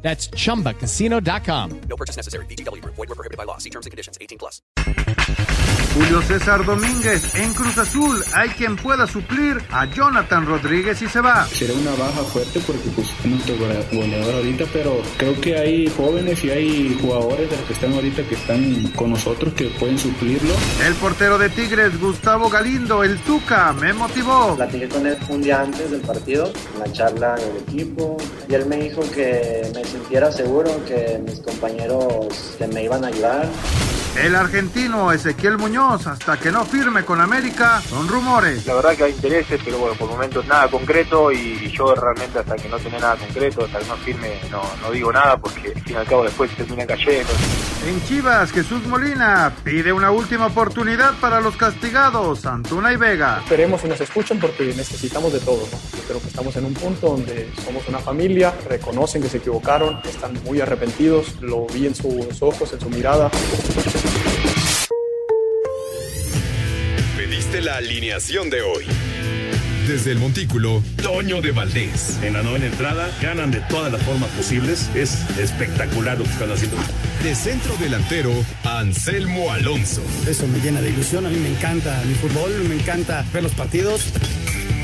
That's chumbacasino.com. No purchase necessary. BGW. Void were prohibited by law. See terms and conditions. 18 plus. Julio César Domínguez en Cruz Azul. Hay quien pueda suplir a Jonathan Rodríguez y se va. Será una baja fuerte porque pues es nuestro goleador ahorita, pero creo que hay jóvenes y hay jugadores de los que están ahorita que están con nosotros que pueden suplirlo. El portero de Tigres, Gustavo Galindo, el Tuca, me motivó. Platiqué con él un día antes del partido, en la charla del equipo, y él me dijo que me sintiera seguro, que mis compañeros que me iban a ayudar. El argentino Ezequiel Muñoz, hasta que no firme con América, son rumores. La verdad que hay intereses, pero bueno, por momentos nada concreto y yo realmente hasta que no tenga nada concreto, hasta que no firme, no, no digo nada porque al fin y al cabo después termina cayendo. En Chivas, Jesús Molina pide una última oportunidad para los castigados, Antuna y Vega. Esperemos y nos escuchen porque necesitamos de todo. ¿no? Yo creo que estamos en un punto donde somos una familia, reconocen que se equivocaron, están muy arrepentidos, lo vi en sus ojos, en su mirada. Pediste la alineación de hoy. Desde el Montículo, Toño de Valdés. En la novena entrada ganan de todas las formas posibles. Es espectacular lo que están haciendo. De centro delantero, Anselmo Alonso. Eso me llena de ilusión. A mí me encanta mi fútbol, me encanta ver los partidos.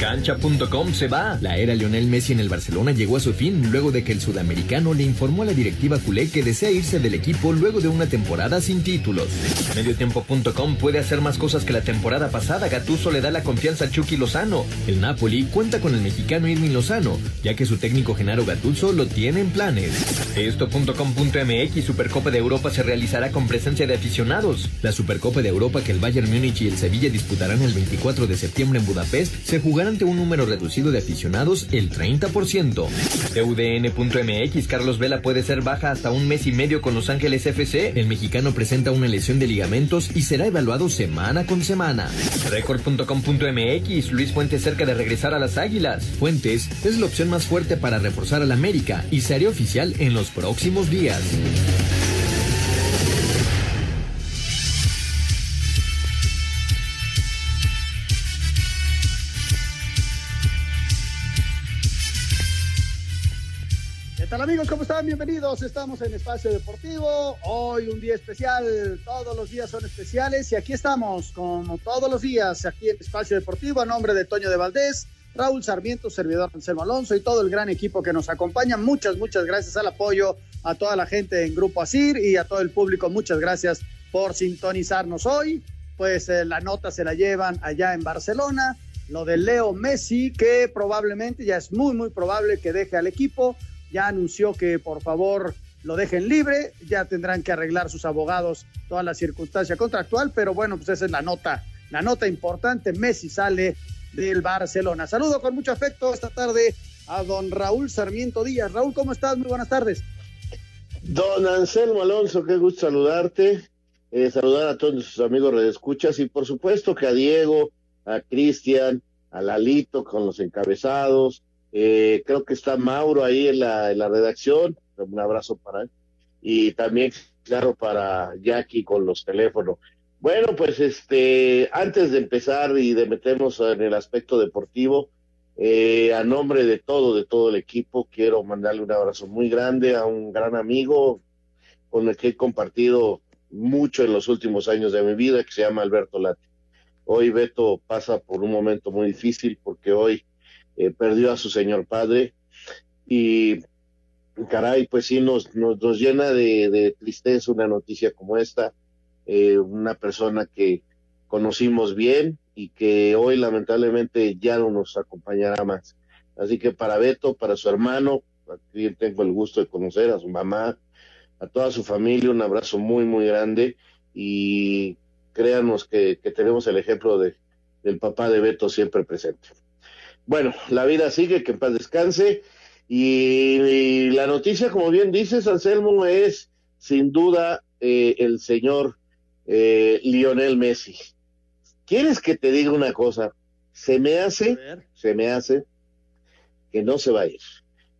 Cancha.com se va. La era Lionel Messi en el Barcelona llegó a su fin luego de que el sudamericano le informó a la directiva culé que desea irse del equipo luego de una temporada sin títulos. Mediotiempo.com puede hacer más cosas que la temporada pasada. Gatuso le da la confianza a Chucky Lozano. El Napoli cuenta con el mexicano Irving Lozano, ya que su técnico Genaro Gattuso lo tiene en planes. Esto.com.mx Supercopa de Europa se realizará con presencia de aficionados. La Supercopa de Europa que el Bayern Múnich y el Sevilla disputarán el 24 de septiembre en Budapest se jugará un número reducido de aficionados el 30%. UDN.mx Carlos Vela puede ser baja hasta un mes y medio con Los Ángeles FC. El mexicano presenta una lesión de ligamentos y será evaluado semana con semana. Record.com.mx Luis Fuentes cerca de regresar a las Águilas. Fuentes es la opción más fuerte para reforzar al América y se hará oficial en los próximos días. Tal amigos? ¿Cómo están? Bienvenidos. Estamos en Espacio Deportivo. Hoy un día especial. Todos los días son especiales y aquí estamos, como todos los días, aquí en Espacio Deportivo, a nombre de Toño de Valdés, Raúl Sarmiento, servidor Anselmo Alonso y todo el gran equipo que nos acompaña. Muchas, muchas gracias al apoyo a toda la gente en Grupo Asir y a todo el público. Muchas gracias por sintonizarnos hoy. Pues eh, la nota se la llevan allá en Barcelona. Lo de Leo Messi, que probablemente ya es muy, muy probable que deje al equipo ya anunció que por favor lo dejen libre, ya tendrán que arreglar sus abogados toda la circunstancia contractual, pero bueno, pues esa es la nota, la nota importante, Messi sale del Barcelona. Saludo con mucho afecto esta tarde a don Raúl Sarmiento Díaz. Raúl, ¿cómo estás? Muy buenas tardes. Don Anselmo Alonso, qué gusto saludarte, eh, saludar a todos sus amigos redescuchas y por supuesto que a Diego, a Cristian, a Lalito con los encabezados, eh, creo que está Mauro ahí en la, en la redacción, un abrazo para él. Y también, claro, para Jackie con los teléfonos. Bueno, pues este, antes de empezar y de meternos en el aspecto deportivo, eh, a nombre de todo, de todo el equipo, quiero mandarle un abrazo muy grande a un gran amigo con el que he compartido mucho en los últimos años de mi vida, que se llama Alberto Lati. Hoy Beto pasa por un momento muy difícil porque hoy eh, perdió a su señor padre y caray, pues sí nos, nos, nos llena de, tristeza una noticia como esta, eh, una persona que conocimos bien y que hoy lamentablemente ya no nos acompañará más. Así que para Beto, para su hermano, aquí tengo el gusto de conocer a su mamá, a toda su familia, un abrazo muy, muy grande y créanos que, que tenemos el ejemplo de, del papá de Beto siempre presente. Bueno, la vida sigue, que en paz descanse. Y, la noticia, como bien dices, Anselmo, es sin duda eh, el señor eh, Lionel Messi. ¿Quieres que te diga una cosa? Se me hace, se me hace que no se va a ir.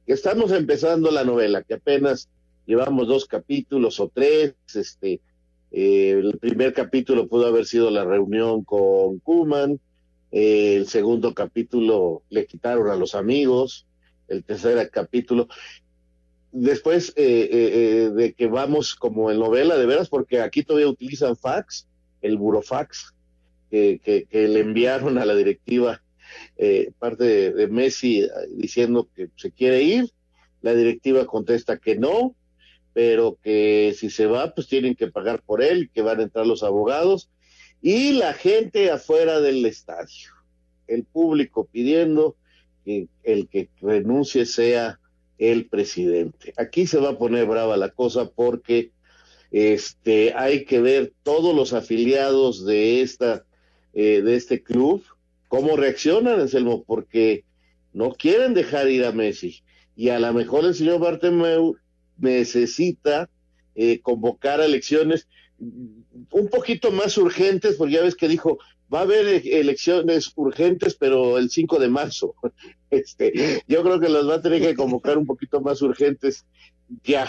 Que estamos empezando la novela, que apenas llevamos dos capítulos o tres, este, eh, el primer capítulo pudo haber sido la reunión con Kuman, eh, el segundo capítulo le quitaron a los amigos, el tercer capítulo. Después eh, de que vamos como en novela, de veras, porque aquí todavía utilizan fax, el burofax, que, que, le enviaron a la directiva parte de, de Messi diciendo que se quiere ir, la directiva contesta que no, pero que si se va, pues tienen que pagar por él, que van a entrar los abogados y la gente afuera del estadio, el público pidiendo que el que renuncie sea el presidente. Aquí se va a poner brava la cosa porque este hay que ver todos los afiliados de esta eh, de este club cómo reaccionan, Anselmo, porque no quieren dejar ir a Messi y a lo mejor el señor Bartomeu necesita eh, convocar elecciones un poquito más urgentes, porque ya ves que dijo, va a haber e-, elecciones urgentes, pero el 5 de marzo. Este, yo creo que las va a tener que convocar un poquito más urgentes ya,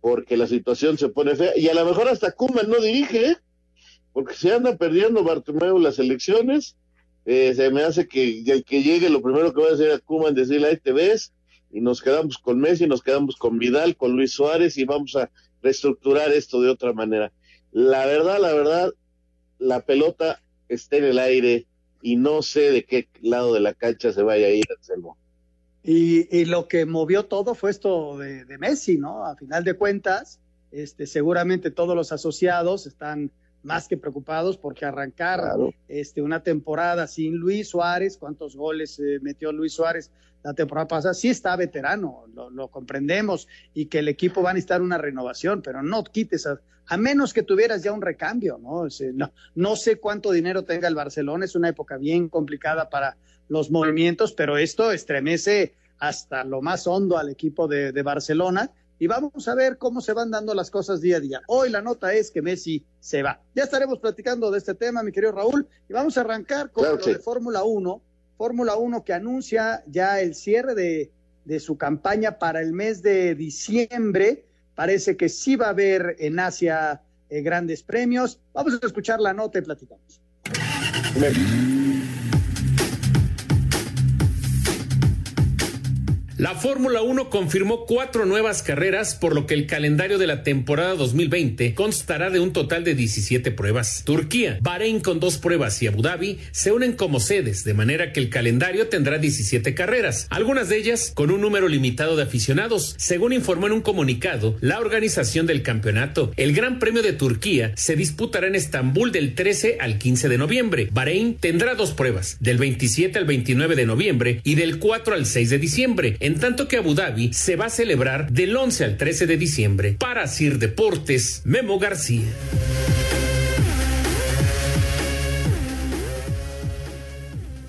porque la situación se pone fea. Y a lo mejor hasta Kuman no dirige, ¿eh? porque se anda perdiendo Bartomeu las elecciones. Eh, se me hace que el que llegue, lo primero que va a hacer a Kuman decirle, ahí te ves, y nos quedamos con Messi, nos quedamos con Vidal, con Luis Suárez y vamos a reestructurar esto de otra manera. La verdad, la verdad, la pelota está en el aire y no sé de qué lado de la cancha se vaya a ir, Anselmo. Y, y lo que movió todo fue esto de, de, Messi, ¿no? A final de cuentas, este, seguramente todos los asociados están más que preocupados porque arrancar este, una temporada sin Luis Suárez, cuántos goles eh, metió Luis Suárez la temporada pasada, sí está veterano, lo, comprendemos, y que el equipo va a necesitar una renovación, pero no quites, a, a menos que tuvieras ya un recambio, ¿no? ¿no? No sé cuánto dinero tenga el Barcelona, es una época bien complicada para los movimientos, pero esto estremece hasta lo más hondo al equipo de, de Barcelona y vamos a ver cómo se van dando las cosas día a día. Hoy la nota es que Messi se va. Ya estaremos platicando de este tema, mi querido Raúl, y vamos a arrancar con lo de Fórmula 1. Fórmula 1 que anuncia ya el cierre de, de su campaña para el mes de diciembre. Parece que sí va a haber en Asia eh, grandes premios. Vamos a escuchar la nota y platicamos. La Fórmula 1 confirmó cuatro nuevas carreras, por lo que el calendario de la temporada 2020 constará de un total de 17 pruebas. Turquía, Bahrein con dos pruebas y Abu Dhabi se unen como sedes, de manera que el calendario tendrá 17 carreras, algunas de ellas con un número limitado de aficionados, según informó en un comunicado la organización del campeonato. El Gran Premio de Turquía se disputará en Estambul del 13 al 15 de noviembre. Bahrein tendrá dos pruebas, del 27 al 29 de noviembre y del 4 al 6 de diciembre tanto que Abu Dhabi se va a celebrar del 11 al 13 de diciembre. Para Sir Deportes, Memo García.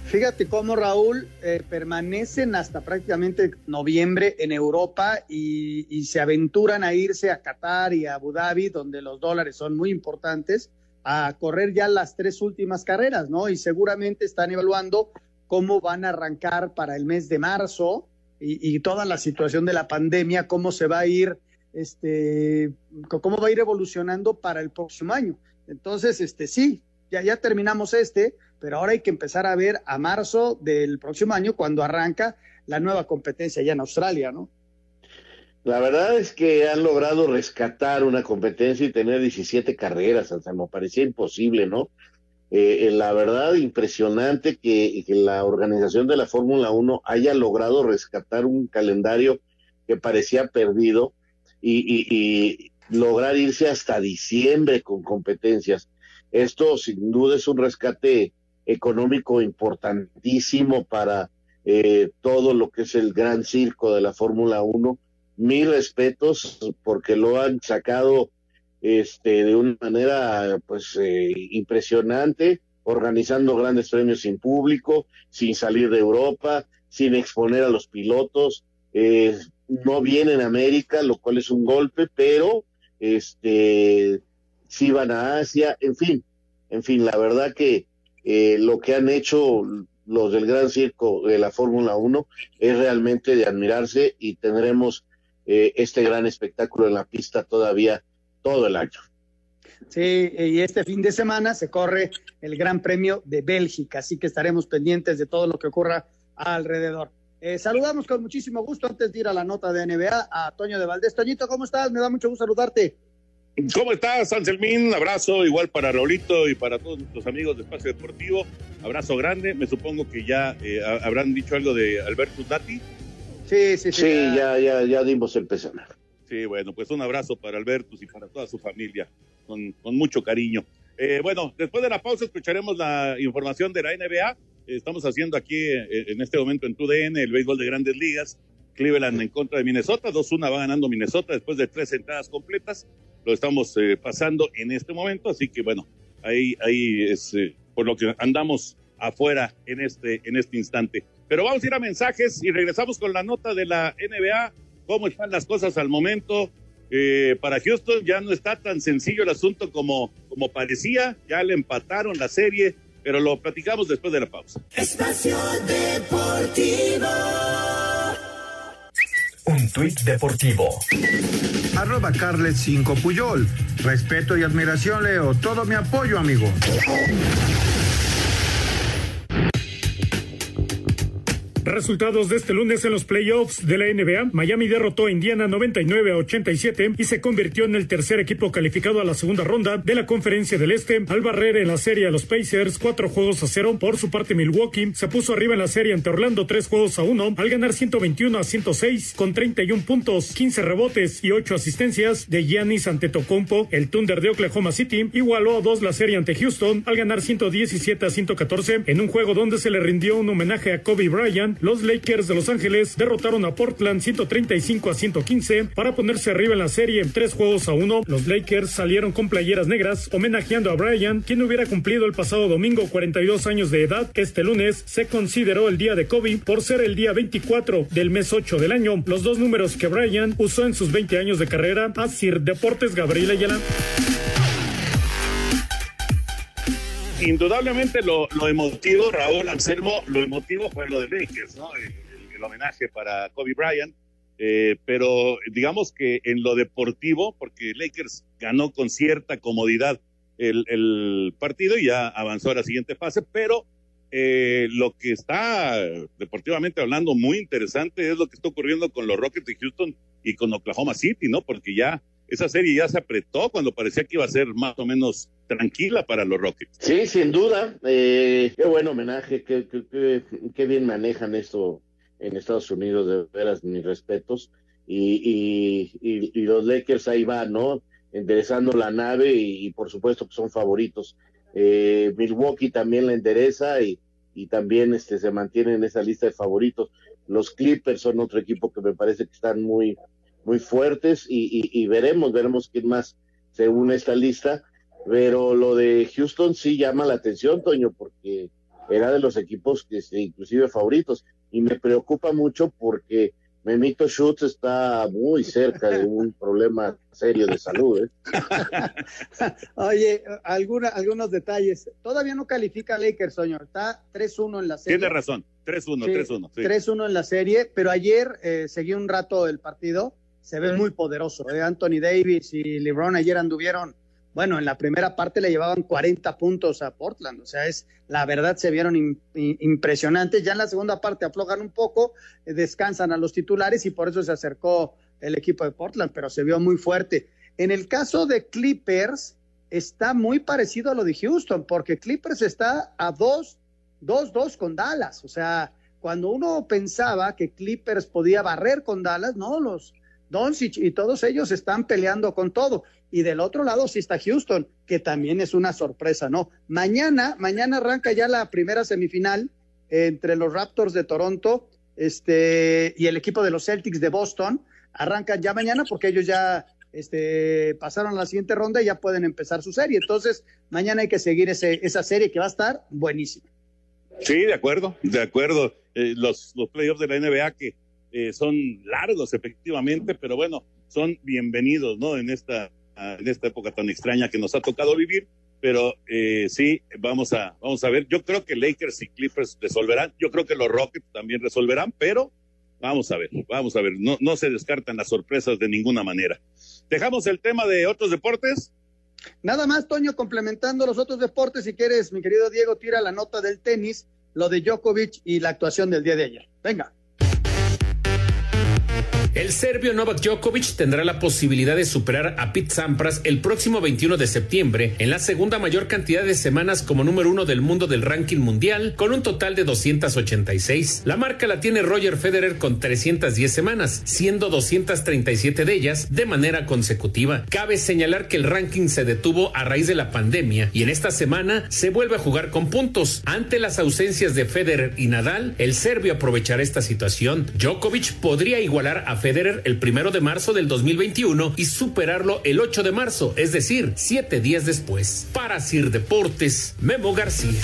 Fíjate cómo Raúl eh, permanecen hasta prácticamente noviembre en Europa y, y, se aventuran a irse a Qatar y a Abu Dhabi, donde los dólares son muy importantes, a correr ya las tres últimas carreras, ¿no? Y seguramente están evaluando cómo van a arrancar para el mes de marzo y, toda la situación de la pandemia, cómo se va a ir, este, cómo va a ir evolucionando para el próximo año. Entonces, este, sí, ya, ya terminamos este, pero ahora hay que empezar a ver a marzo del próximo año cuando arranca la nueva competencia ya en Australia, ¿no? La verdad es que han logrado rescatar una competencia y tener 17 carreras, hasta me parecía imposible, ¿no? Eh, eh, la verdad, impresionante que, la organización de la Fórmula 1 haya logrado rescatar un calendario que parecía perdido y, lograr irse hasta diciembre con competencias. Esto sin duda es un rescate económico importantísimo para eh, todo lo que es el gran circo de la Fórmula 1. Mis respetos porque lo han sacado este, de una manera pues eh, impresionante, organizando grandes premios sin público, sin salir de Europa, sin exponer a los pilotos. Eh, no viene en América, lo cual es un golpe, pero este sí van a Asia, en fin, en fin, la verdad que eh, lo que han hecho los del Gran Circo de la Fórmula 1 es realmente de admirarse y tendremos eh, este gran espectáculo en la pista todavía todo el año. Sí, y este fin de semana se corre el Gran Premio de Bélgica, así que estaremos pendientes de todo lo que ocurra alrededor. Eh, saludamos con muchísimo gusto antes de ir a la nota de NBA a Toño de Valdés. Toñito, ¿cómo estás? Me da mucho gusto saludarte. ¿Cómo estás, Anselmín? Abrazo igual para Raulito y para todos nuestros amigos de Espacio Deportivo. Abrazo grande. Me supongo que ya eh, habrán dicho algo de Alberto Dati. Sí, sí, sí. Sí, ya, ya, ya dimos el pésame. Sí, bueno, pues un abrazo para Albertus y para toda su familia, con, con mucho cariño. Eh, bueno, después de la pausa escucharemos la información de la NBA. Estamos haciendo aquí eh, en este momento en TUDN el béisbol de grandes ligas. Cleveland en contra de Minnesota, 2-1 va ganando Minnesota después de tres entradas completas. Lo estamos eh, pasando en este momento, así que bueno, ahí, ahí es eh, por lo que andamos afuera en este, en este instante. Pero vamos a ir a mensajes y regresamos con la nota de la NBA, cómo están las cosas al momento. Eh, para Houston ya no está tan sencillo el asunto como, como parecía, ya le empataron la serie, pero lo platicamos después de la pausa. Espacio Deportivo. Un tuit deportivo. Arroba Carlet 5 Puyol. Respeto y admiración, Leo. Todo mi apoyo, amigo. Resultados de este lunes en los playoffs de la NBA. Miami derrotó a Indiana 99 a 87 y se convirtió en el tercer equipo calificado a la segunda ronda de la Conferencia del Este al barrer en la serie a los Pacers cuatro juegos a cero. Por su parte, Milwaukee se puso arriba en la serie ante Orlando tres juegos a uno al ganar 121 a 106 con 31 puntos, 15 rebotes y 8 asistencias de Giannis Antetokounmpo. El Thunder de Oklahoma City igualó a dos la serie ante Houston al ganar 117 a 114 en un juego donde se le rindió un homenaje a Kobe Bryant los Lakers de Los Ángeles derrotaron a Portland 135 a 115 para ponerse arriba en la serie en tres juegos a uno. Los Lakers salieron con playeras negras homenajeando a Bryant, quien hubiera cumplido el pasado domingo 42 años de edad. Este lunes se consideró el día de Kobe por ser el día 24 del mes 8 del año. Los dos números que Bryant usó en sus 20 años de carrera. A Sir Deportes Gabriel Ayala. Indudablemente lo, emotivo, Raúl Anselmo, lo emotivo fue lo de Lakers, ¿no? El homenaje para Kobe Bryant. Eh, pero digamos que en lo deportivo, porque Lakers ganó con cierta comodidad el, el partido y ya avanzó a la siguiente fase, pero eh, lo que está deportivamente hablando muy interesante es lo que está ocurriendo con los Rockets de Houston y con Oklahoma City, ¿no? Porque ya esa serie ya se apretó cuando parecía que iba a ser más o menos tranquila para los Rockets. Sí, sin duda. Eh, qué buen homenaje, qué, qué, qué, bien manejan esto en Estados Unidos, de veras, mis respetos. Y, y, y, los Lakers ahí van, ¿no? Enderezando la nave y, y por supuesto que son favoritos. Eh, Milwaukee también la endereza y, y también este, se mantiene en esa lista de favoritos. Los Clippers son otro equipo que me parece que están muy, muy fuertes y, y, y, veremos, veremos quién más se une a esta lista. Pero lo de Houston sí llama la atención, Toño, porque era de los equipos que inclusive favoritos. Y me preocupa mucho porque Memito Schutz está muy cerca de un problema serio de salud. ¿eh? Oye, alguna, algunos detalles. Todavía no califica Lakers, señor. Está 3-1 en la serie. Tiene razón. 3-1, sí, 3-1. Sí. 3-1 en la serie, pero ayer eh, seguí un rato el partido. Se ve muy poderoso. ¿eh? Anthony Davis y LeBron ayer anduvieron bueno, en la primera parte le llevaban 40 puntos a Portland, o sea, es la verdad se vieron impresionantes. Ya en la segunda parte aflojan un poco, eh, descansan a los titulares y por eso se acercó el equipo de Portland, pero se vio muy fuerte. En el caso de Clippers, está muy parecido a lo de Houston, porque Clippers está a 2, 2-2 con Dallas, o sea, cuando uno pensaba que Clippers podía barrer con Dallas, no, los Doncic y todos ellos están peleando con todo. Y del otro lado sí está Houston, que también es una sorpresa, ¿no? Mañana, mañana arranca ya la primera semifinal entre los Raptors de Toronto este, y el equipo de los Celtics de Boston. Arrancan ya mañana porque ellos ya este, pasaron la siguiente ronda y ya pueden empezar su serie. Entonces, mañana hay que seguir ese, esa serie que va a estar buenísima. Sí, de acuerdo, de acuerdo. Eh, los, los playoffs de la NBA que eh, son largos, efectivamente, pero bueno, son bienvenidos, ¿no? En esta, en esta época tan extraña que nos ha tocado vivir. Pero eh, sí, vamos a, vamos a ver. Yo creo que Lakers y Clippers resolverán. Yo creo que los Rockets también resolverán, pero vamos a ver, vamos a ver. No, no se descartan las sorpresas de ninguna manera. Dejamos el tema de otros deportes. Nada más, Toño, complementando los otros deportes, si quieres, mi querido Diego, tira la nota del tenis, lo de Djokovic y la actuación del día de ayer. Venga. El serbio Novak Djokovic tendrá la posibilidad de superar a Pete Sampras el próximo 21 de septiembre en la segunda mayor cantidad de semanas como número uno del mundo del ranking mundial con un total de 286. La marca la tiene Roger Federer con 310 semanas, siendo 237 de ellas de manera consecutiva. Cabe señalar que el ranking se detuvo a raíz de la pandemia y en esta semana se vuelve a jugar con puntos. Ante las ausencias de Federer y Nadal, el serbio aprovechará esta situación. Djokovic podría igualar a Federer el primero de marzo del 2021 y superarlo el 8 de marzo, es decir, siete días después. Para Sir Deportes, Memo García.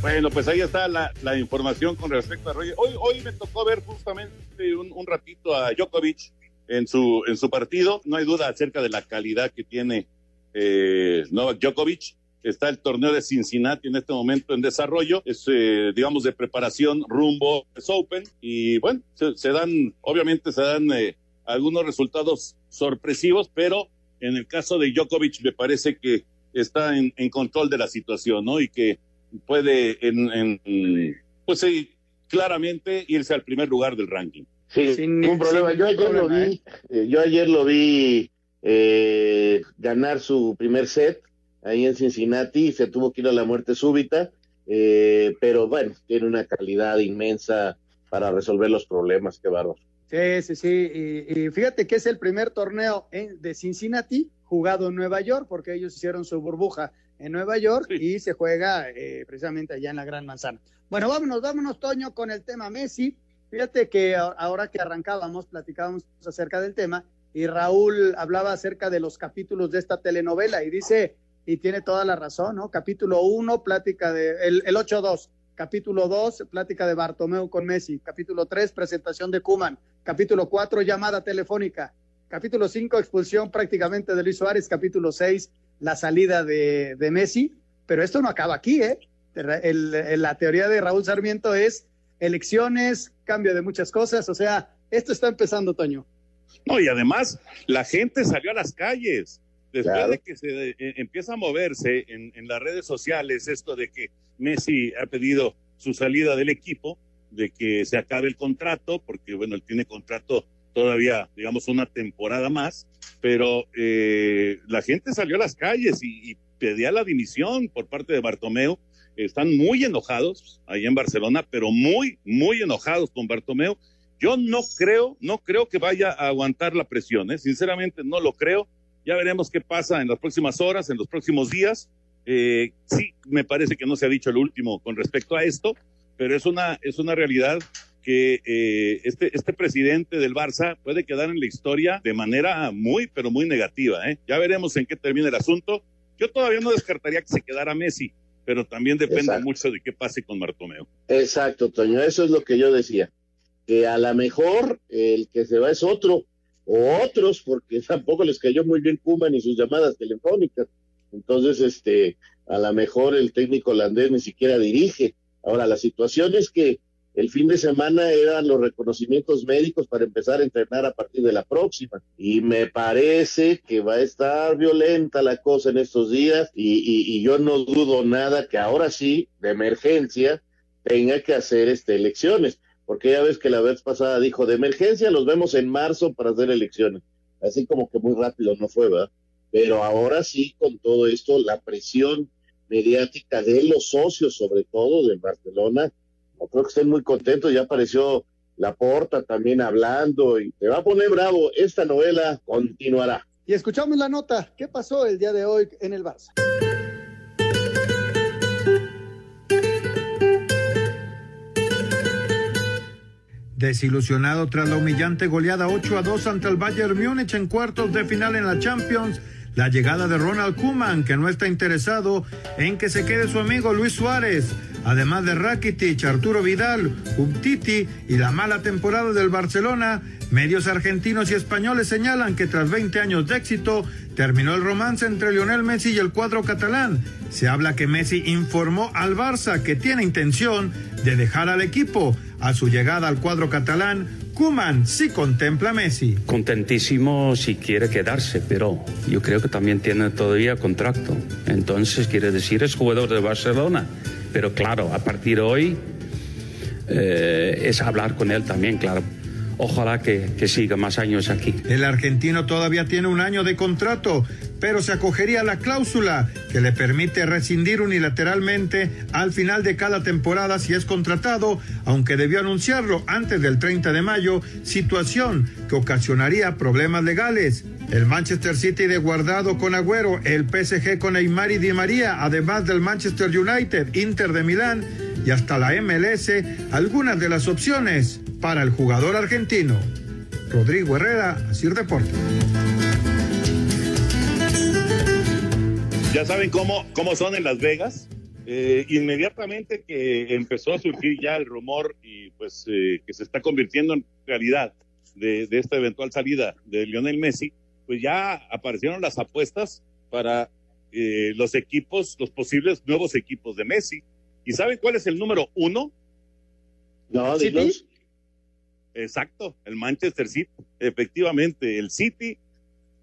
Bueno, pues ahí está la, información con respecto a Roger. Hoy, hoy me tocó ver justamente un, un, ratito a Djokovic en su, en su partido. No hay duda acerca de la calidad que tiene eh, Novak Djokovic. Está el torneo de Cincinnati en este momento en desarrollo. Es, eh, digamos, de preparación rumbo a Open. Y bueno, se, se dan, obviamente se dan eh, algunos resultados sorpresivos, pero en el caso de Djokovic me parece que está en, en control de la situación, ¿no? Y que puede, en, en pues sí, claramente irse al primer lugar del ranking. Sí, sin ningún problema. Yo ayer problema, lo vi, eh, yo ayer lo vi eh, ganar su primer set ahí en Cincinnati, se tuvo que ir a la muerte súbita, eh, pero bueno, tiene una calidad inmensa para resolver los problemas, qué bárbaro. Sí, sí, sí, y, y, fíjate que es el primer torneo en, de Cincinnati jugado en Nueva York, porque ellos hicieron su burbuja en Nueva York sí. y se juega eh, precisamente allá en la Gran Manzana. Bueno, vámonos, vámonos, Toño, con el tema Messi. Fíjate que ahora que arrancábamos, platicábamos acerca del tema y Raúl hablaba acerca de los capítulos de esta telenovela y dice, y tiene toda la razón, ¿no? Capítulo 1, plática de, el, el 8-2. Capítulo 2, plática de Bartomeu con Messi. Capítulo 3, presentación de Kuman. Capítulo 4, llamada telefónica. Capítulo 5, expulsión prácticamente de Luis Suárez. Capítulo 6, la salida de, de, Messi. Pero esto no acaba aquí, ¿eh? La teoría de Raúl Sarmiento es elecciones, cambio de muchas cosas. O sea, esto está empezando, Toño. No, y además la gente salió a las calles después claro. de que se eh, empieza a moverse en, en, las redes sociales esto de que Messi ha pedido su salida del equipo, de que se acabe el contrato, porque bueno, él tiene contrato todavía, digamos, una temporada más, pero eh, la gente salió a las calles y, y, pedía la dimisión por parte de Bartomeu. Están muy enojados ahí en Barcelona, pero muy, muy enojados con Bartomeu. Yo no creo, no creo que vaya a aguantar la presión, ¿eh? sinceramente no lo creo ya veremos qué pasa en las próximas horas, en los próximos días. Eh, sí, me parece que no se ha dicho el último con respecto a esto, pero es una, es una realidad que eh, este, este presidente del Barça puede quedar en la historia de manera muy, pero muy negativa. ¿eh? Ya veremos en qué termina el asunto. Yo todavía no descartaría que se quedara Messi, pero también depende Exacto. mucho de qué pase con Bartomeu. Exacto, Toño, eso es lo que yo decía, que a lo mejor el que se va es otro, o otros, porque tampoco les cayó muy bien Kuman y sus llamadas telefónicas. Entonces, este, a lo mejor el técnico holandés ni siquiera dirige. Ahora, la situación es que el fin de semana eran los reconocimientos médicos para empezar a entrenar a partir de la próxima. Y me parece que va a estar violenta la cosa en estos días y, y, y yo no dudo nada que ahora sí, de emergencia, tenga que hacer este, elecciones porque ya ves que la vez pasada dijo, de emergencia los vemos en marzo para hacer elecciones. Así como que muy rápido no fue, ¿verdad? Pero ahora sí, con todo esto, la presión mediática de los socios, sobre todo de Barcelona, no creo que estén muy contentos, ya apareció la porta también hablando y te va a poner bravo, esta novela continuará. Y escuchamos la nota, ¿qué pasó el día de hoy en el Barça? Desilusionado tras la humillante goleada 8 a 2 ante el Bayern Múnich en cuartos de final en la Champions, la llegada de Ronald Koeman, que no está interesado en que se quede su amigo Luis Suárez, además de Rakitic, Arturo Vidal, Umtiti y la mala temporada del Barcelona, medios argentinos y españoles señalan que tras 20 años de éxito terminó el romance entre Lionel Messi y el cuadro catalán. Se habla que Messi informó al Barça que tiene intención de dejar al equipo. A su llegada al cuadro catalán, Kuman sí contempla a Messi. Contentísimo si quiere quedarse, pero yo creo que también tiene todavía contrato. Entonces quiere decir es jugador de Barcelona. Pero claro, a partir de hoy eh, es hablar con él también, claro. Ojalá que, siga más años aquí. El argentino todavía tiene un año de contrato, pero se acogería a la cláusula que le permite rescindir unilateralmente al final de cada temporada si es contratado, aunque debió anunciarlo antes del 30 de mayo, situación que ocasionaría problemas legales. El Manchester City de guardado con Agüero, el PSG con Neymar y Di María, además del Manchester United, Inter de Milán y hasta la MLS, algunas de las opciones para el jugador argentino. Rodrigo Herrera, Asir Deportes. Ya saben cómo, cómo son en Las Vegas. Eh, inmediatamente que empezó a surgir ya el rumor y pues eh, que se está convirtiendo en realidad de, de, esta eventual salida de Lionel Messi, pues ya aparecieron las apuestas para eh, los equipos, los posibles nuevos equipos de Messi. ¿Y saben cuál es el número uno? No, dinos. Exacto, el Manchester City, efectivamente, el City,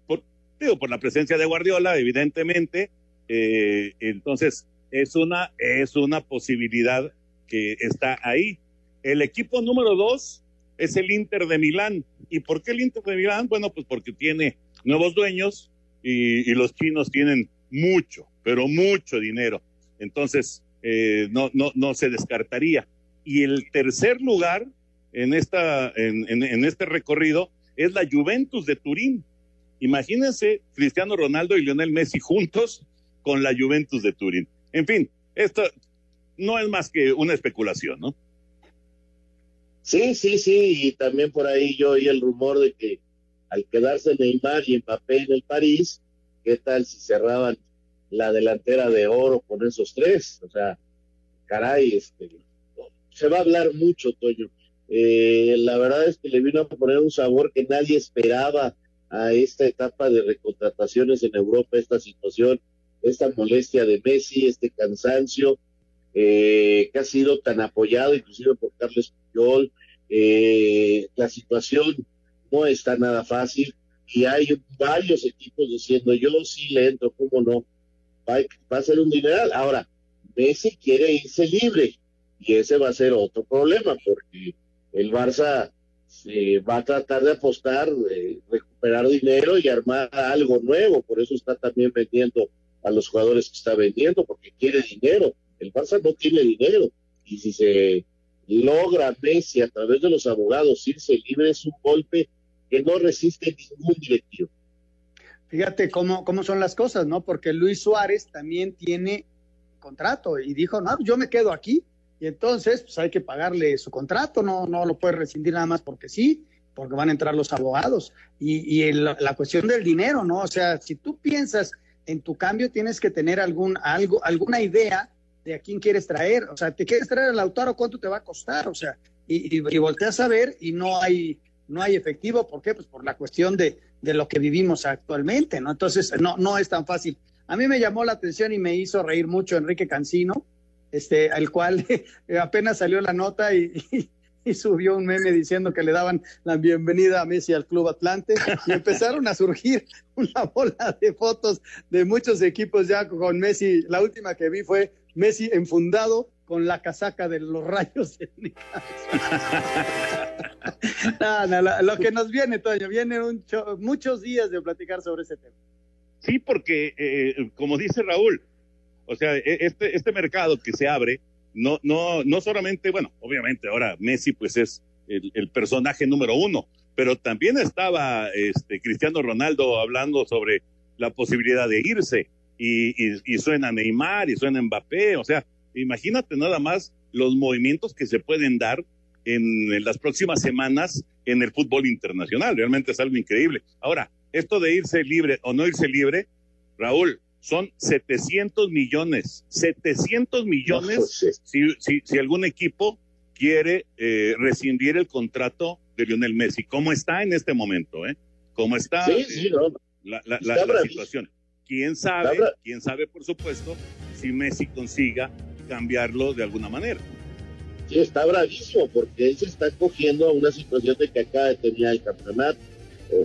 por, digo, por la presencia de Guardiola, evidentemente, eh, entonces es una, es una posibilidad que está ahí. El equipo número dos es el Inter de Milán. ¿Y por qué el Inter de Milán? Bueno, pues porque tiene nuevos dueños y, y los chinos tienen mucho, pero mucho dinero. Entonces, eh, no, no, no se descartaría. Y el tercer lugar en, esta, en, en, este recorrido es la Juventus de Turín. Imagínense Cristiano Ronaldo y Lionel Messi juntos con la Juventus de Turín. En fin, esto no es más que una especulación, ¿no? Sí, sí, sí, y también por ahí yo oí el rumor de que al quedarse Neymar y Mbappé en el París, ¿qué tal si cerraban la delantera de oro con esos tres? O sea, caray, este, se va a hablar mucho, Toño. Eh, la verdad es que le vino a poner un sabor que nadie esperaba a esta etapa de recontrataciones en Europa, esta situación, esta molestia de Messi, este cansancio, eh, que ha sido tan apoyado inclusive por Carlos Puyol. Eh, la situación no está nada fácil y hay varios equipos diciendo yo sí le entro, cómo no, va, va a ser un dineral. Ahora, Messi quiere irse libre y ese va a ser otro problema porque el Barça se va a tratar de apostar, de recuperar dinero y armar algo nuevo, por eso está también vendiendo a los jugadores que está vendiendo, porque quiere dinero. El Barça no tiene dinero y si se logra Messi a través de los abogados irse libre es un golpe que no resiste ningún directivo. Fíjate cómo, cómo son las cosas, ¿no? Porque Luis Suárez también tiene contrato y dijo, no, yo me quedo aquí y entonces pues hay que pagarle su contrato, no, no lo puede rescindir nada más porque sí, porque van a entrar los abogados. Y, y la cuestión del dinero, ¿no? O sea, si tú piensas en tu cambio, tienes que tener algún, algo, alguna idea de a quién quieres traer. O sea, te quieres traer al Lautaro, ¿cuánto te va a costar? O sea, y, y, y volteas a ver y no hay, no hay efectivo. ¿Por qué? Pues por la cuestión de, de lo que vivimos actualmente, ¿no? Entonces, no, no es tan fácil. A mí me llamó la atención y me hizo reír mucho Enrique Cancino, este, al cual apenas salió la nota y, subió un meme diciendo que le daban la bienvenida a Messi al Club Atlante y empezaron a surgir una bola de fotos de muchos equipos ya con Messi. La última que vi fue Messi enfundado con la casaca de los rayos de no, lo, que nos viene, Toño, viene un muchos días de platicar sobre ese tema. Sí, porque eh, como dice Raúl, o sea, este, este mercado que se abre, no, no, no solamente, bueno, obviamente ahora Messi pues es el, personaje número uno, pero también estaba este, Cristiano Ronaldo hablando sobre la posibilidad de irse y, y, y, suena Neymar y suena Mbappé, o sea, imagínate nada más los movimientos que se pueden dar en las próximas semanas en el fútbol internacional. Realmente es algo increíble. Ahora, esto de irse libre o no irse libre, Raúl, son 700 millones, 700 millones si, si, si algún equipo quiere eh, rescindir el contrato de Lionel Messi. ¿Cómo está en este momento? Eh? ¿Cómo está sí, sí, no. la, la, la, la situación? ¿Quién sabe, quién sabe, por supuesto, si Messi consiga cambiarlo de alguna manera? Sí, está bravísimo porque él se está cogiendo a una situación de que acá tenía el campeonato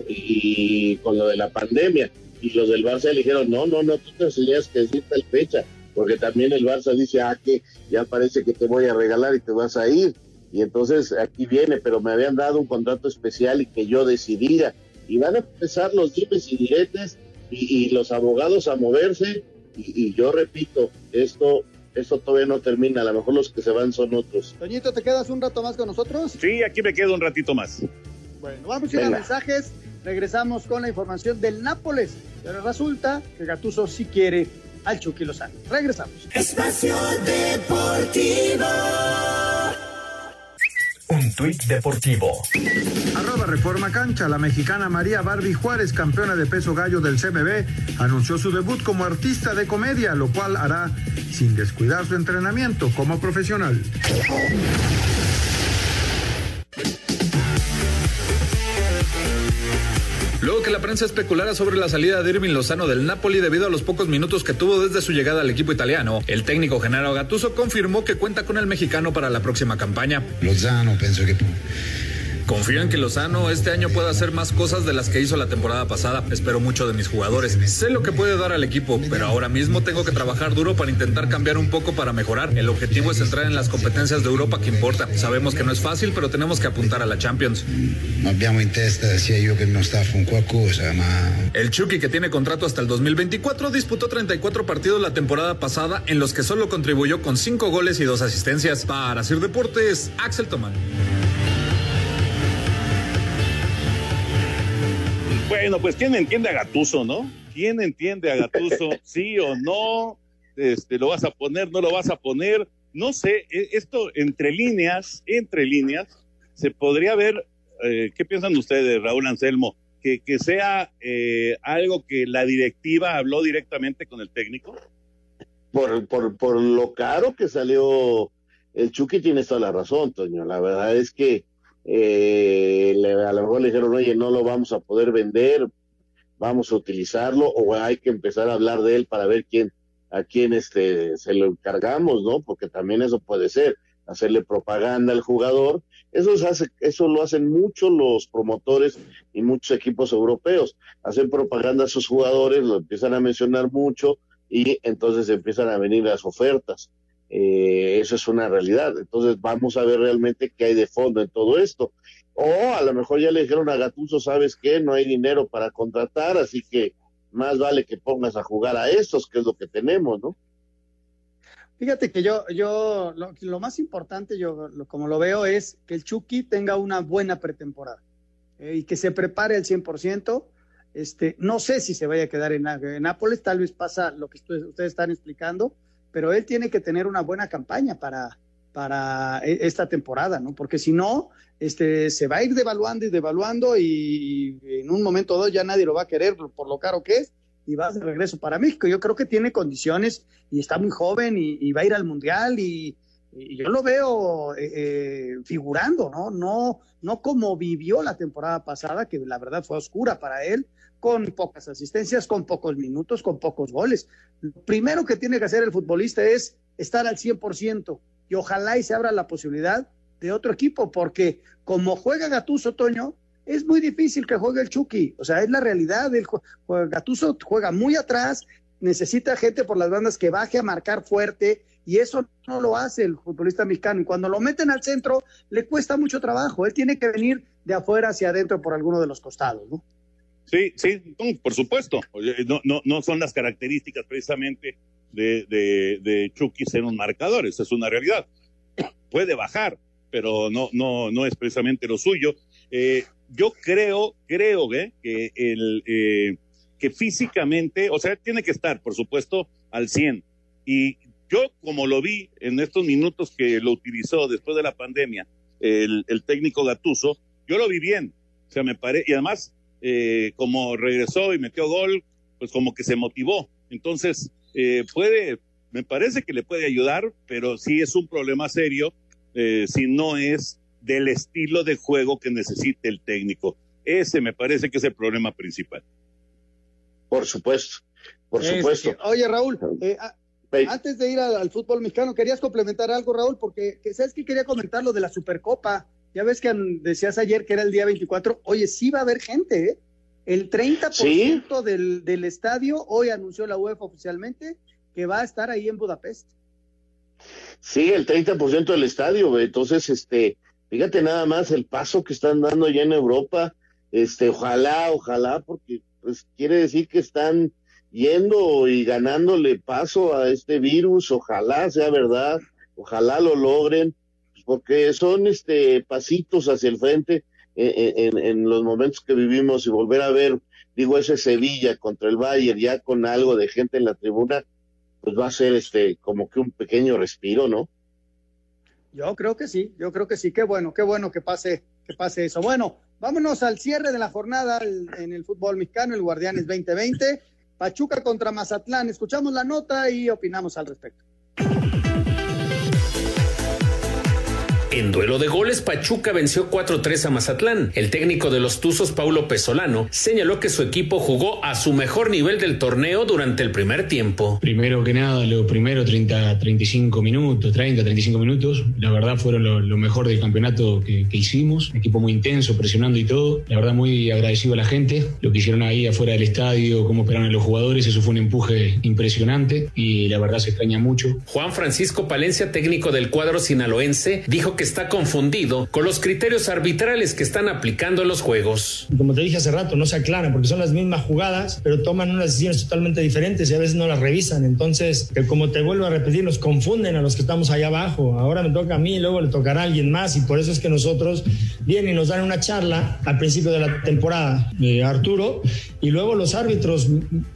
y con lo de la pandemia y los del Barça le dijeron, no, no, no, tú te que decir tal fecha, porque también el Barça dice, ah, que ya parece que te voy a regalar y te vas a ir. Y entonces aquí viene, pero me habían dado un contrato especial y que yo decidía. Y van a empezar los dimes y diretes y, y los abogados a moverse. Y, y, yo repito, esto, esto todavía no termina. A lo mejor los que se van son otros. Toñito, ¿te quedas un rato más con nosotros? Sí, aquí me quedo un ratito más. Bueno, vamos a ir a mensajes. Regresamos con la información del Nápoles. Pero resulta que Gatuso sí quiere al Chucky Lozano. Regresamos. Espacio Deportivo. Un tuit deportivo. Arroba Reforma Cancha, la mexicana María Barbie Juárez, campeona de peso gallo del CMB, anunció su debut como artista de comedia, lo cual hará sin descuidar su entrenamiento como profesional. La prensa especulara sobre la salida de Irving Lozano del Napoli debido a los pocos minutos que tuvo desde su llegada al equipo italiano, el técnico Genaro Gattuso confirmó que cuenta con el mexicano para la próxima campaña. Lozano que Confío en que Lozano este año pueda hacer más cosas de las que hizo la temporada pasada. Espero mucho de mis jugadores. Sé lo que puede dar al equipo, pero ahora mismo tengo que trabajar duro para intentar cambiar un poco para mejorar. El objetivo es entrar en las competencias de Europa que importa. Sabemos que no es fácil, pero tenemos que apuntar a la Champions. El Chucky, que tiene contrato hasta el 2024, disputó 34 partidos la temporada pasada en los que solo contribuyó con 5 goles y 2 asistencias. Para Sir Deportes, Axel Tomán. Bueno, pues quién entiende a Gatuso, ¿no? ¿Quién entiende a Gatuso? Sí o no, este, lo vas a poner, no lo vas a poner. No sé, e, esto entre líneas, entre líneas, se podría ver, eh, ¿qué piensan ustedes, Raúl Anselmo? Que, que sea eh, algo que la directiva habló directamente con el técnico. Por, por, por lo caro que salió el Chucky, tienes toda la razón, Toño. La verdad es que eh, a lo mejor le dijeron, oye, no lo vamos a poder vender, vamos a utilizarlo, o hay que empezar a hablar de él para ver quién, a quién este, se lo encargamos, ¿no? Porque también eso puede ser, hacerle propaganda al jugador. Eso, eso lo hacen mucho los promotores y muchos equipos europeos. Hacen propaganda a sus jugadores, lo empiezan a mencionar mucho y entonces empiezan a venir las ofertas. Eh, eso es una realidad. Entonces vamos a ver realmente qué hay de fondo en todo esto. O a lo mejor ya le dijeron a Gatuso, ¿sabes qué? No hay dinero para contratar, así que más vale que pongas a jugar a estos, que es lo que tenemos, ¿no? Fíjate que yo, yo, lo, más importante, yo lo, como lo veo, es que el Chucky tenga una buena pretemporada eh, y que se prepare al 100%. Este, no sé si se vaya a quedar en, en Nápoles, tal vez pasa lo que ustedes están explicando, pero él tiene que tener una buena campaña para, para esta temporada, ¿no? Porque si no, este, se va a ir devaluando y devaluando y, en un momento o dos ya nadie lo va a querer por, lo caro que es y va de regreso para México. Yo creo que tiene condiciones y está muy joven y, va a ir al Mundial y, y yo lo veo eh, eh, figurando, ¿no? ¿no? No como vivió la temporada pasada, que la verdad fue oscura para él, con pocas asistencias, con pocos minutos, con pocos goles. Lo primero que tiene que hacer el futbolista es estar al 100% y ojalá y se abra la posibilidad de otro equipo, porque como juega Gatuso, Toño, es muy difícil que juegue el Chucky. O sea, es la realidad. El Gatuso juega muy atrás, necesita gente por las bandas que baje a marcar fuerte y eso no lo hace el futbolista mexicano. Y cuando lo meten al centro, le cuesta mucho trabajo. Él tiene que venir de afuera hacia adentro por alguno de los costados, ¿no? Sí, sí, por supuesto. No, no, no son las características precisamente de, de, de Chucky ser un marcador, esa es una realidad. Puede bajar, pero no, no, no es precisamente lo suyo. Eh, yo creo, creo ¿eh? que el eh, que físicamente, o sea, tiene que estar, por supuesto, al 100. Y yo, como lo vi en estos minutos que lo utilizó después de la pandemia, el, el técnico Gatuso, yo lo vi bien, o sea, me parece, y además, eh, como regresó y metió gol, pues como que se motivó. Entonces, eh, puede, me parece que le puede ayudar, pero sí es un problema serio eh, si no es del estilo de juego que necesite el técnico. Ese me parece que es el problema principal. Por supuesto, por supuesto. Oye, Raúl, eh, a- antes de ir al, al fútbol mexicano, ¿querías complementar algo, Raúl? Porque, que- ¿sabes qué? Quería comentar lo de la Supercopa. Ya ves que decías ayer que era el día 24. Oye, sí va a haber gente, ¿eh? El 30% del, del estadio, hoy anunció la UEFA oficialmente, que va a estar ahí en Budapest. Sí, el 30% del estadio, entonces, este, fíjate nada más el paso que están dando ya en Europa, este, ojalá, ojalá, porque pues quiere decir que están yendo y ganándole paso a este virus, ojalá sea verdad, ojalá lo logren, porque son este pasitos hacia el frente en, en- en los momentos que vivimos y volver a ver, digo, ese Sevilla contra el Bayern ya con algo de gente en la tribuna, pues va a ser este como que un pequeño respiro, ¿no? Yo creo que sí, yo creo que sí. Qué bueno, qué bueno que pase, que pase eso. Bueno, vámonos al cierre de la jornada en el fútbol mexicano, el Guardianes 2020. Pachuca contra Mazatlán. Escuchamos la nota y opinamos al respecto. En duelo de goles, Pachuca venció 4-3 a Mazatlán. El técnico de los Tuzos, Paulo Pesolano, señaló que su equipo jugó a su mejor nivel del torneo durante el primer tiempo. Primero que nada, lo primero 30, 35 minutos, 30, 35 minutos, la verdad fueron lo, lo mejor del campeonato que, que hicimos, equipo muy intenso, presionando y todo, la verdad muy agradecido a la gente, lo que hicieron ahí afuera del estadio, cómo esperaron a los jugadores, eso fue un empuje impresionante y la verdad se extraña mucho. Juan Francisco Palencia, técnico del cuadro sinaloense, dijo que está confundido con los criterios arbitrales que están aplicando en los juegos. Como te dije hace rato, no se aclaran porque son las mismas jugadas, pero toman unas decisiones totalmente diferentes y a veces no las revisan. Entonces, que como te vuelvo a repetir, nos confunden a los que estamos allá abajo. Ahora me toca a mí, luego le tocará a alguien más y por eso es que nosotros vienen y nos dan una charla al principio de la temporada, eh, Arturo, y luego los árbitros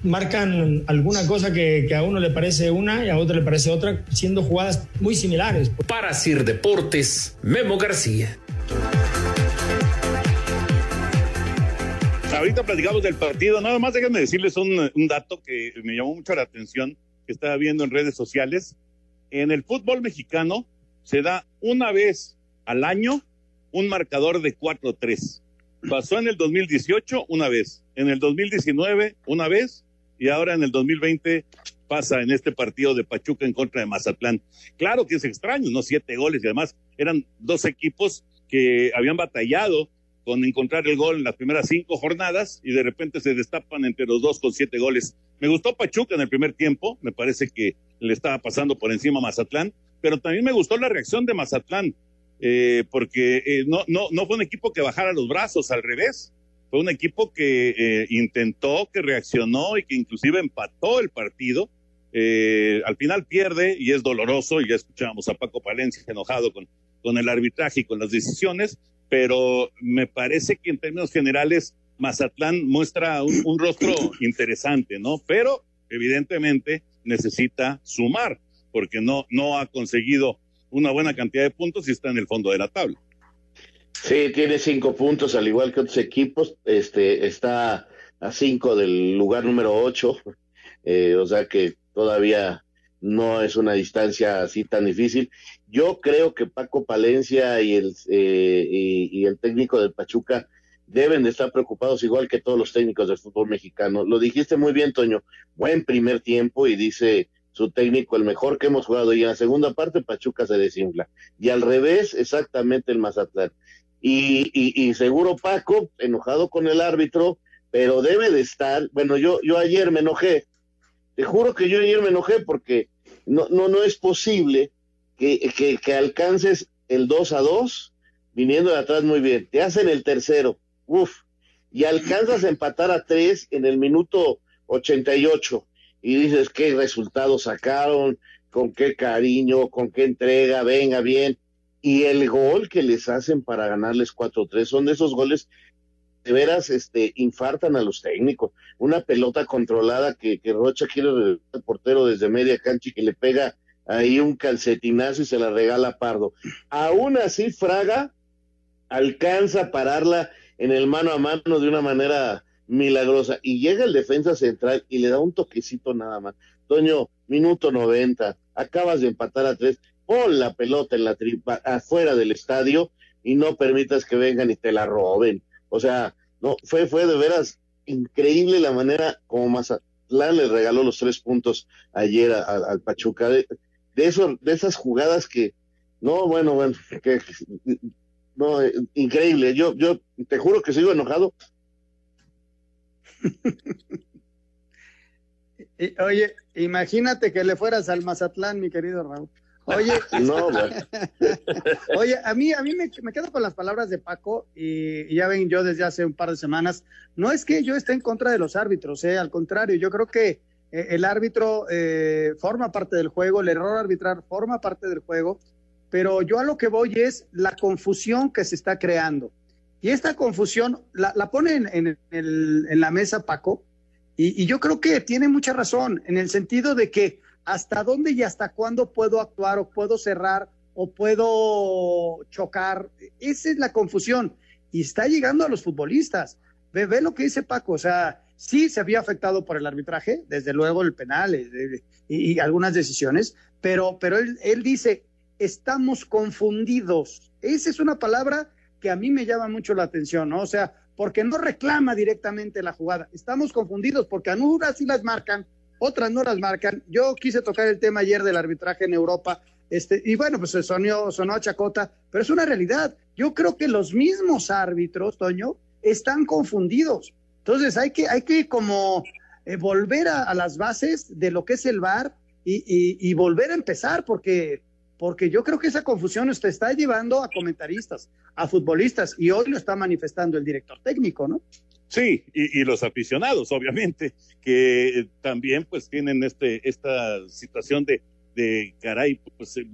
marcan alguna cosa que, que a uno le parece una y a otro le parece otra, siendo jugadas muy similares. Para Sir Deportes, Memo García. Ahorita platicamos del partido, nada más déjenme decirles un, un dato que me llamó mucho la atención, que estaba viendo en redes sociales. En el fútbol mexicano se da una vez al año un marcador de 4-3. Pasó en el 2018 una vez, en el 2019 una vez y ahora en el 2020 pasa en este partido de Pachuca en contra de Mazatlán. Claro que es extraño, ¿no? Siete goles y además eran dos equipos que habían batallado con encontrar el gol en las primeras cinco jornadas y de repente se destapan entre los dos con siete goles. Me gustó Pachuca en el primer tiempo, me parece que le estaba pasando por encima a Mazatlán, pero también me gustó la reacción de Mazatlán, eh, porque eh, no, no, no fue un equipo que bajara los brazos, al revés, fue un equipo que eh, intentó, que reaccionó y que inclusive empató el partido. Eh, al final pierde y es doloroso, y ya escuchábamos a Paco Palencia enojado con, con el arbitraje y con las decisiones, pero me parece que en términos generales Mazatlán muestra un, rostro interesante, ¿no? Pero evidentemente necesita sumar, porque no, no ha conseguido una buena cantidad de puntos y está en el fondo de la tabla. Sí, tiene cinco puntos, al igual que otros equipos. Este está a cinco del lugar número ocho, eh, o sea que todavía no es una distancia así tan difícil. Yo creo que Paco Palencia y el eh, y, el técnico del Pachuca deben de estar preocupados igual que todos los técnicos del fútbol mexicano. Lo dijiste muy bien, Toño. Buen primer tiempo y dice su técnico el mejor que hemos jugado y en la segunda parte Pachuca se desinfla. Y al revés, exactamente el Mazatlán. Y, y, y seguro Paco, enojado con el árbitro, pero debe de estar, bueno, yo, yo ayer me enojé, te juro que yo ayer me enojé porque no, no, no es posible que, que, alcances el 2 a 2 viniendo de atrás muy bien, te hacen el tercero, uff, y alcanzas a empatar a 3 en el minuto 88 y dices qué resultados sacaron, con qué cariño, con qué entrega, venga bien, y el gol que les hacen para ganarles 4-3 son de esos goles de veras este infartan a los técnicos. Una pelota controlada que, que Rocha quiere el portero desde media cancha y que le pega ahí un calcetinazo y se la regala a Pardo. Aún así, Fraga alcanza a pararla en el mano a mano de una manera milagrosa. Y llega el defensa central y le da un toquecito nada más. Toño, minuto 90, acabas de empatar a tres, pon la pelota en la tripa, afuera del estadio y no permitas que vengan y te la roben. O sea, no, fue, fue de veras increíble la manera como Mazatlán le regaló los tres puntos ayer al Pachuca. De, eso, de esas jugadas que, no, bueno, bueno, que, no, increíble. Yo, yo te juro que sigo enojado. Oye, imagínate que le fueras al Mazatlán, mi querido Raúl. Oye, no, oye, a mí, a mí me, quedo con las palabras de Paco y, ya ven, yo desde hace un par de semanas, no es que yo esté en contra de los árbitros, eh, al contrario, yo creo que eh, el árbitro eh, forma parte del juego, el error arbitral forma parte del juego, pero yo a lo que voy es la confusión que se está creando. Y esta confusión la, la pone en, en, la mesa Paco, y, y yo creo que tiene mucha razón en el sentido de que hasta dónde y hasta cuándo puedo actuar o puedo cerrar o puedo chocar. Esa es la confusión y está llegando a los futbolistas. Ve, ve lo que dice Paco, o sea, sí se había afectado por el arbitraje, desde luego el penal eh, y, algunas decisiones, pero, pero él, él dice, estamos confundidos. Esa es una palabra que a mí me llama mucho la atención, ¿no? O sea, porque no reclama directamente la jugada. Estamos confundidos porque a Nura sí las marcan, otras no las marcan. Yo quise tocar el tema ayer del arbitraje en Europa, este, y bueno, pues sonó, sonó a chacota, pero es una realidad. Yo creo que los mismos árbitros, Toño, están confundidos. Entonces hay que, hay que como eh, volver a, las bases de lo que es el VAR y, y, volver a empezar, porque, porque yo creo que esa confusión usted está llevando a comentaristas, a futbolistas, y hoy lo está manifestando el director técnico, ¿no? Sí, y, los aficionados, obviamente, que también pues tienen este, esta situación de, de caray, pues eh,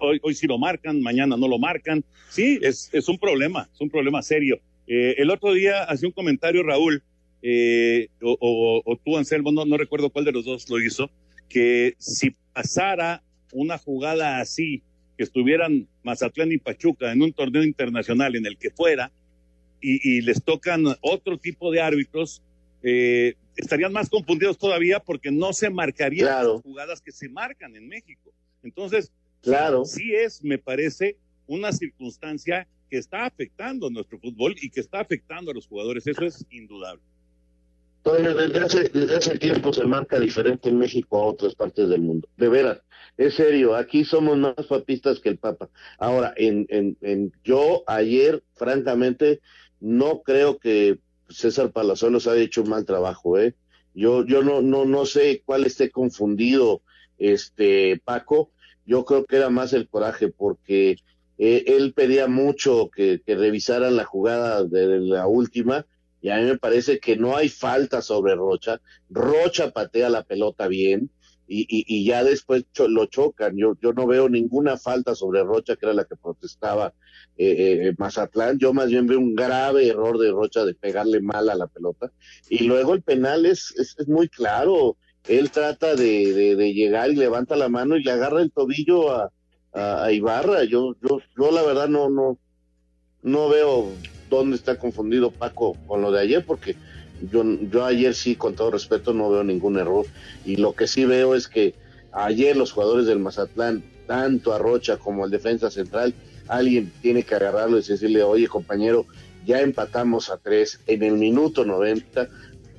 hoy, hoy sí lo marcan, mañana no lo marcan. Sí, es, es un problema, es un problema serio. Eh, el otro día hacía un comentario Raúl, eh, o, o, tú Anselmo, no, no recuerdo cuál de los dos lo hizo, que si pasara una jugada así, que estuvieran Mazatlán y Pachuca en un torneo internacional en el que fuera, y, les tocan otro tipo de árbitros, eh, estarían más confundidos todavía porque no se marcarían las jugadas que se marcan en México. Entonces, claro. sí es, me parece, una circunstancia que está afectando a nuestro fútbol y que está afectando a los jugadores. Eso es indudable. desde hace, desde hace tiempo se marca diferente en México a otras partes del mundo. De veras, es serio, aquí somos más papistas que el Papa. Ahora, en, en, en yo ayer, francamente, no creo que César Palazuelos haya hecho un mal trabajo, ¿eh? Yo, yo no, no, no sé cuál esté confundido este Paco. Yo creo que era más el coraje porque eh, él pedía mucho que, que, revisaran la jugada de la última y a mí me parece que no hay falta sobre Rocha. Rocha patea la pelota bien y, y, y ya después lo chocan. Yo, yo no veo ninguna falta sobre Rocha, que era la que protestaba eh, eh, Mazatlán. Yo más bien veo un grave error de Rocha de pegarle mal a la pelota. Y luego el penal es, es, muy claro. Él trata de, de, llegar y levanta la mano y le agarra el tobillo a, a, Ibarra. Yo, yo, yo la verdad no, no, no veo dónde está confundido Paco con lo de ayer, porque yo, yo ayer sí, con todo respeto, no veo ningún error. Y lo que sí veo es que ayer los jugadores del Mazatlán, tanto a Rocha como al defensa central, alguien tiene que agarrarlo y decirle, oye compañero, ya empatamos a tres en el minuto 90,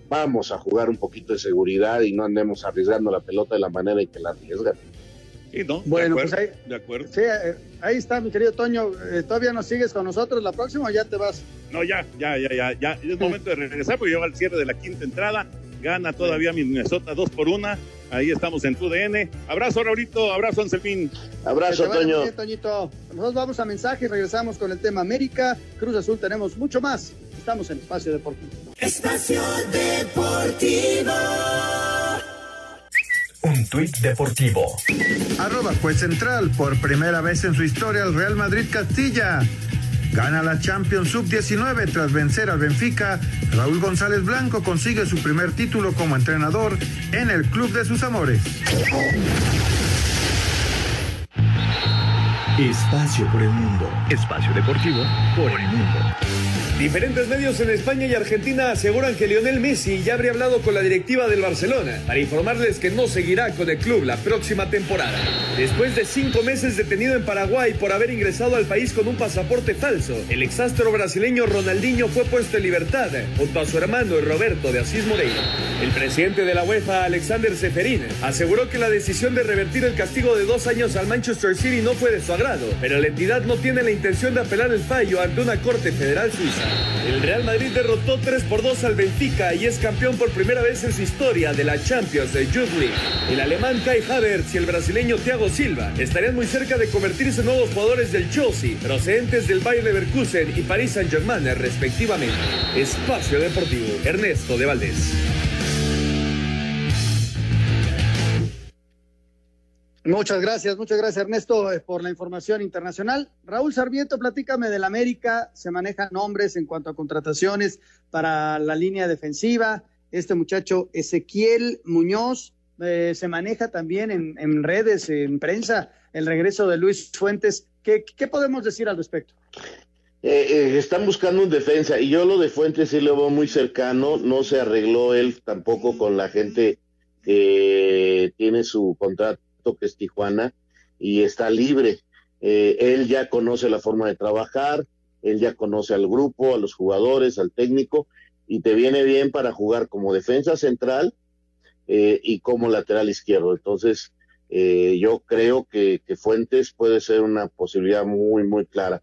vamos a jugar un poquito de seguridad y no andemos arriesgando la pelota de la manera en que la arriesgan. ¿No? Bueno, de pues ahí, de acuerdo. Sí, eh, ahí está, mi querido Toño. Eh, ¿Todavía nos sigues con nosotros la próxima o ya te vas? No, ya, ya, ya, ya, ya. Es momento de regresar porque lleva al cierre de la quinta entrada. Gana todavía Minnesota dos por una. Ahí estamos en tu DN. Abrazo, Raulito. Abrazo, Anselmín. Abrazo, Toño. Bien, Toñito. Nosotros vamos a mensaje y regresamos con el tema América. Cruz Azul tenemos mucho más. Estamos en Espacio Deportivo. Espacio Deportivo. Tuit deportivo. Arroba juez central. Por primera vez en su historia, el Real Madrid Castilla. Gana la Champions Sub-19 tras vencer al Benfica. Raúl González Blanco consigue su primer título como entrenador en el club de sus amores. Espacio por el mundo. Espacio deportivo por el mundo. Diferentes medios en España y Argentina aseguran que Lionel Messi ya habría hablado con la directiva del Barcelona para informarles que no seguirá con el club la próxima temporada. Después de cinco meses detenido en Paraguay por haber ingresado al país con un pasaporte falso, el exastro brasileño Ronaldinho fue puesto en libertad junto a su hermano Roberto de Asís Moreira. El presidente de la UEFA, Alexander Seferin, aseguró que la decisión de revertir el castigo de dos años al Manchester City no fue de su agrado, pero la entidad no tiene la intención de apelar el fallo ante una corte federal suiza. El Real Madrid derrotó 3 por 2 al Benfica y es campeón por primera vez en su historia de la Champions de Youth League. El alemán Kai Havertz y el brasileño Thiago Silva estarían muy cerca de convertirse en nuevos jugadores del Chelsea, procedentes del Bayer Leverkusen y Paris Saint-Germain respectivamente. Espacio Deportivo, Ernesto de Valdés. Muchas gracias, muchas gracias Ernesto eh, por la información internacional. Raúl Sarmiento, platícame del América, se manejan nombres en cuanto a contrataciones para la línea defensiva. Este muchacho Ezequiel Muñoz eh, se maneja también en, redes, en prensa, el regreso de Luis Fuentes. ¿Qué, podemos decir al respecto? Eh, están buscando un defensa y yo lo de Fuentes sí lo veo muy cercano, no se arregló él tampoco con la gente que tiene su contrato que es Tijuana, y está libre. Eh, él ya conoce la forma de trabajar, él ya conoce al grupo, a los jugadores, al técnico, y te viene bien para jugar como defensa central eh, y como lateral izquierdo. Entonces, eh, yo creo que, Fuentes puede ser una posibilidad muy, muy clara,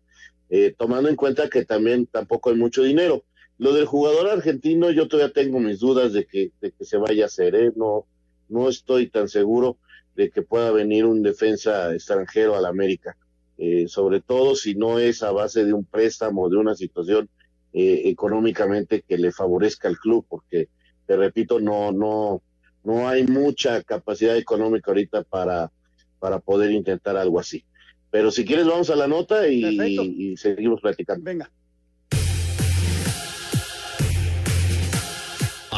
tomando en cuenta que también tampoco hay mucho dinero. Lo del jugador argentino, yo todavía tengo mis dudas de que, de que se vaya a hacer, no, no estoy tan seguro de que pueda venir un defensa extranjero al América, eh, sobre todo si no es a base de un préstamo, de una situación eh, económicamente que le favorezca al club, porque te repito, no, no, no hay mucha capacidad económica ahorita para, para poder intentar algo así. Pero si quieres vamos a la nota y, y seguimos platicando. Venga.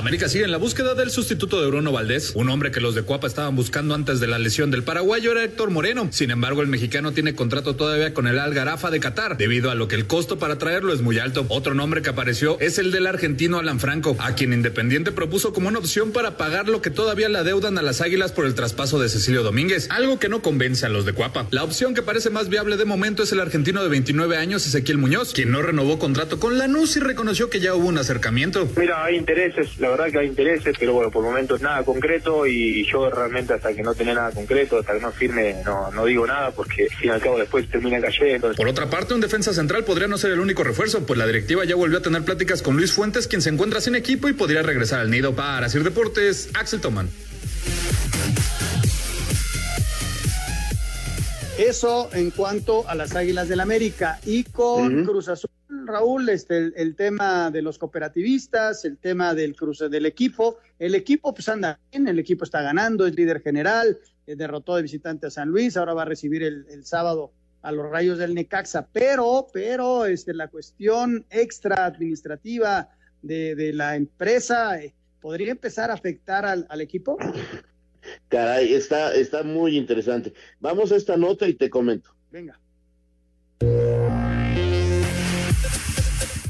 América sigue en la búsqueda del sustituto de Bruno Valdés. Un hombre que los de Cuapa estaban buscando antes de la lesión del paraguayo era Héctor Moreno. Sin embargo, el mexicano tiene contrato todavía con el Algarafa de Qatar, debido a lo que el costo para traerlo es muy alto. Otro nombre que apareció es el del argentino Alan Franco, a quien Independiente propuso como una opción para pagar lo que todavía le adeudan a las Águilas por el traspaso de Cecilio Domínguez, algo que no convence a los de Cuapa. La opción que parece más viable de momento es el argentino de 29 años, Ezequiel Muñoz, quien no renovó contrato con Lanús y reconoció que ya hubo un acercamiento. Mira, hay intereses, verdad que hay intereses, pero bueno, por el momento es nada concreto y yo realmente hasta que no tenga nada concreto, hasta que no firme, no, no digo nada porque al fin y al cabo después termina cayendo. Por otra parte, un defensa central podría no ser el único refuerzo, pues la directiva ya volvió a tener pláticas con Luis Fuentes, quien se encuentra sin equipo y podría regresar al nido para hacer deportes. Axel Toman. Eso en cuanto a las Águilas del América y con Cruz Azul Raúl, este, el, tema de los cooperativistas, el tema del cruce del equipo. El equipo pues anda bien, el equipo está ganando, es líder general, eh, derrotó de visitante a San Luis, ahora va a recibir el, sábado a los rayos del Necaxa, pero, pero este, la cuestión extra administrativa de, la empresa eh, podría empezar a afectar al, al equipo. Caray, está, está muy interesante. Vamos a esta nota y te comento. Venga.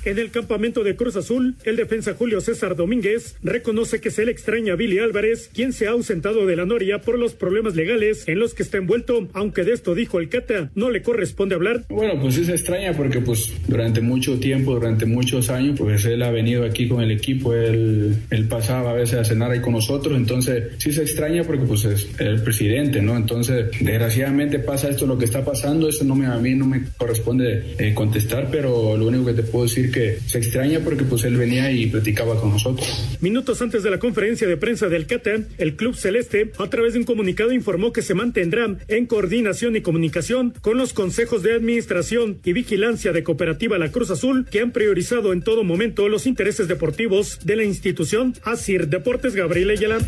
En el campamento de Cruz Azul, el defensa Julio César Domínguez reconoce que se le extraña a Billy Álvarez, quien se ha ausentado de la Noria por los problemas legales en los que está envuelto, aunque de esto dijo el Cata, no le corresponde hablar. Bueno, pues es extraña porque pues durante mucho tiempo, durante muchos años, pues él ha venido aquí con el equipo, él, él pasaba a veces a cenar ahí con nosotros, entonces sí se extraña porque pues es el presidente, ¿no? Entonces, desgraciadamente pasa esto, lo que está pasando, eso no me, a mí no me corresponde eh, contestar, pero lo único que te puedo decir que se extraña porque pues él venía y platicaba con nosotros. Minutos antes de la conferencia de prensa del Cata, el Club Celeste, a través de un comunicado, informó que se mantendrá en coordinación y comunicación con los consejos de administración y vigilancia de Cooperativa La Cruz Azul, que han priorizado en todo momento los intereses deportivos de la institución. Asir Deportes Gabriel Ayala.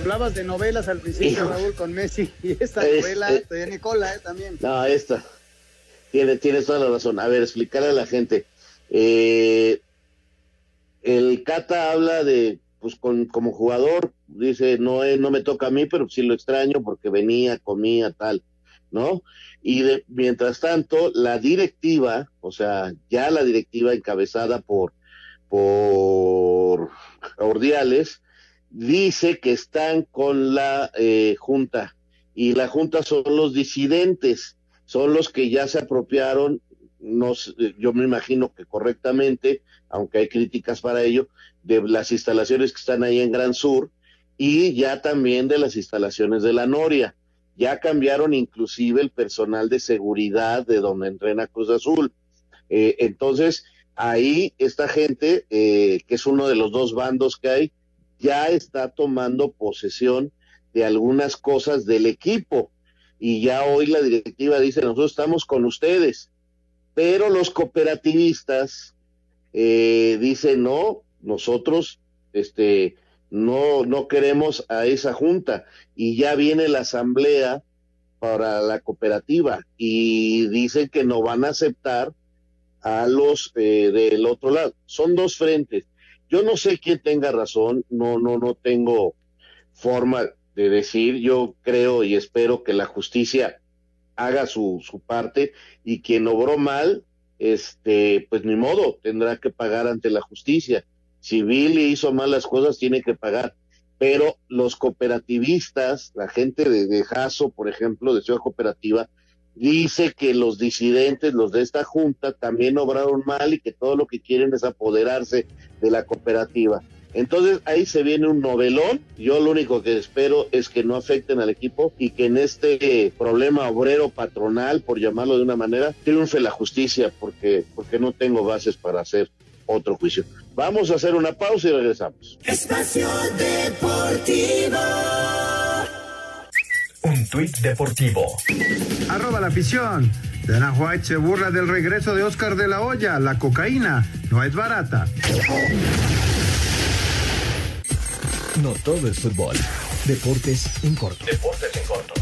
Hablabas de novelas al principio, Raúl, con Messi, y esta novela de Nicola eh, también. No, esta. Tienes, tienes toda la razón. A ver, explicarle a la gente. Eh, el Cata habla de, pues con, como jugador, dice, no, eh, no me toca a mí, pero sí lo extraño porque venía, comía, tal, ¿no? Y de, mientras tanto, la directiva, o sea, ya la directiva encabezada por, por Ordiales, dice que están con la eh, Junta y la Junta son los disidentes, son los que ya se apropiaron, no, yo me imagino que correctamente, aunque hay críticas para ello, de las instalaciones que están ahí en Gran Sur y ya también de las instalaciones de la Noria. Ya cambiaron inclusive el personal de seguridad de donde entrena Cruz Azul. Eh, entonces, ahí esta gente, eh, que es uno de los dos bandos que hay, ya está tomando posesión de algunas cosas del equipo. Y ya hoy la directiva dice, nosotros estamos con ustedes. Pero los cooperativistas eh, dicen, no, nosotros este, no, no queremos a esa junta. Y ya viene la asamblea para la cooperativa y dicen que no van a aceptar a los eh, del otro lado. Son dos frentes. Yo no sé quién tenga razón, no, no, no tengo forma de decir, yo creo y espero que la justicia haga su, su parte y quien obró mal, este, pues ni modo, tendrá que pagar ante la justicia. Si Billy hizo malas cosas, tiene que pagar. Pero los cooperativistas, la gente de, de Jaso, por ejemplo, de Ciudad Cooperativa, dice que los disidentes, los de esta junta, también obraron mal y que todo lo que quieren es apoderarse de la cooperativa. Entonces ahí se viene un novelón. Yo lo único que espero es que no afecten al equipo y que en este problema obrero patronal, por llamarlo de una manera, triunfe la justicia porque, porque no tengo bases para hacer otro juicio. Vamos a hacer una pausa y regresamos. Espacio Deportivo. Un tuit deportivo. Arroba la afición. Dana White se burla del regreso de Oscar de la Hoya. La cocaína no es barata. No todo es fútbol. Deportes en corto. Deportes en corto.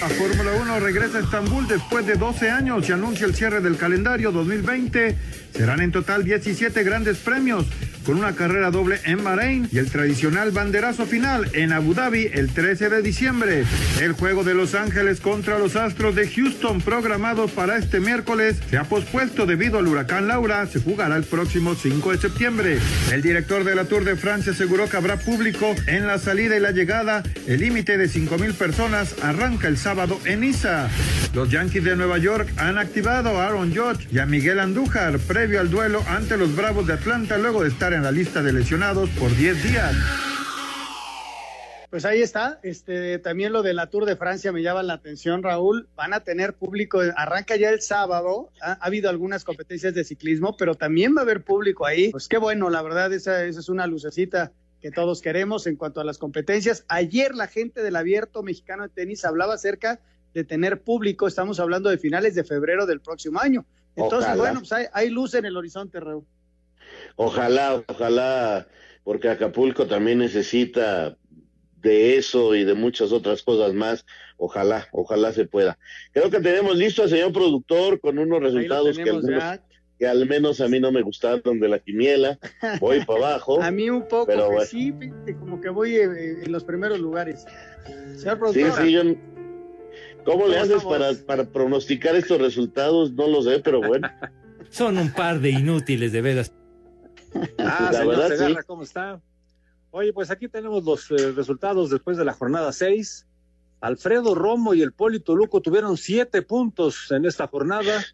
La Fórmula 1 regresa a Estambul después de 12 años y anuncia el cierre del calendario 2020. Serán en total 17 grandes premios, con una carrera doble en Bahrein y el tradicional banderazo final en Abu Dhabi el 13 de diciembre. El juego de Los Ángeles contra los Astros de Houston, programado para este miércoles, se ha pospuesto debido al huracán Laura. Se jugará el próximo 5 de septiembre. El director de la Tour de Francia aseguró que habrá público en la salida y la llegada. El límite de 5 mil personas arranca el sábado en Niza. Los Yankees de Nueva York han activado a Aaron Judge y a Miguel Andújar previo al duelo ante los Bravos de Atlanta luego de estar en la lista de lesionados por 10 días. Pues ahí está, este, también lo de la Tour de Francia me llama la atención, Raúl. Van a tener público, arranca ya el sábado, ha, ha, habido algunas competencias de ciclismo, pero también va a haber público ahí. Pues qué bueno, la verdad, esa, esa es una lucecita que todos queremos en cuanto a las competencias. Ayer la gente del abierto mexicano de tenis hablaba acerca de tener público, estamos hablando de finales de febrero del próximo año. Entonces, ojalá. bueno, pues hay, hay luz en el horizonte, Raúl. Ojalá, ojalá, porque Acapulco también necesita de eso y de muchas otras cosas más. Ojalá, ojalá se pueda. Creo que tenemos listo al señor productor con unos resultados que al, menos, que al, menos, a mí no me gustaron de la quiniela. Voy para abajo. a mí un poco, pero bueno. sí, como que voy en, en los primeros lugares. Señor productor. Sí, sí, yo, ¿Cómo le haces para, para, pronosticar estos resultados? No lo sé, pero bueno. Son un par de inútiles, de veras. Ah, la señor verdad, Segarra, sí. ¿cómo está? Oye, pues aquí tenemos los eh, resultados después de la jornada 6. Alfredo Romo y el Polito Luco tuvieron siete puntos en esta jornada.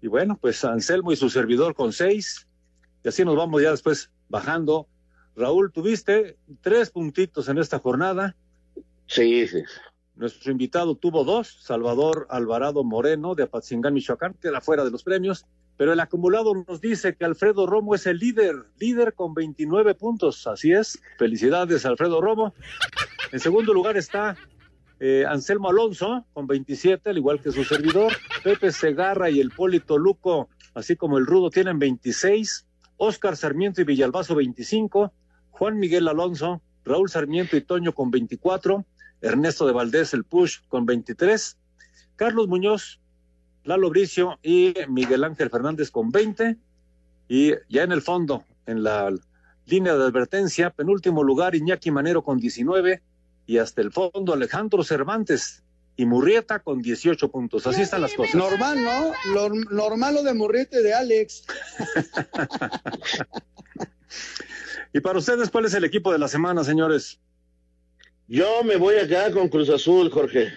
Y bueno, pues Anselmo y su servidor con seis. Y así nos vamos ya después bajando. Raúl, tuviste tres puntitos en esta jornada. Sí, sí. Nuestro invitado tuvo dos, Salvador Alvarado Moreno de Apatzingán, Michoacán, queda fuera de los premios, pero el acumulado nos dice que Alfredo Romo es el líder, líder con 29 puntos, así es. Felicidades, Alfredo Romo. En segundo lugar está eh, Anselmo Alonso con 27, al igual que su servidor. Pepe Segarra y el Polito Luco, así como el Rudo, tienen 26. Oscar Sarmiento y Villalbazo 25. Juan Miguel Alonso, Raúl Sarmiento y Toño con 24. Ernesto de Valdés, el Push, con 23. Carlos Muñoz, Lalo Bricio y Miguel Ángel Fernández con 20. Y ya en el fondo, en la línea de advertencia, penúltimo lugar Iñaki Manero con 19 y hasta el fondo Alejandro Cervantes y Murrieta con 18 puntos. Así están las cosas. Normal, ¿no? Lo, normal lo de Murrieta y de Alex. y para ustedes, ¿cuál es el equipo de la semana, señores? Yo me voy acá con Cruz Azul, Jorge.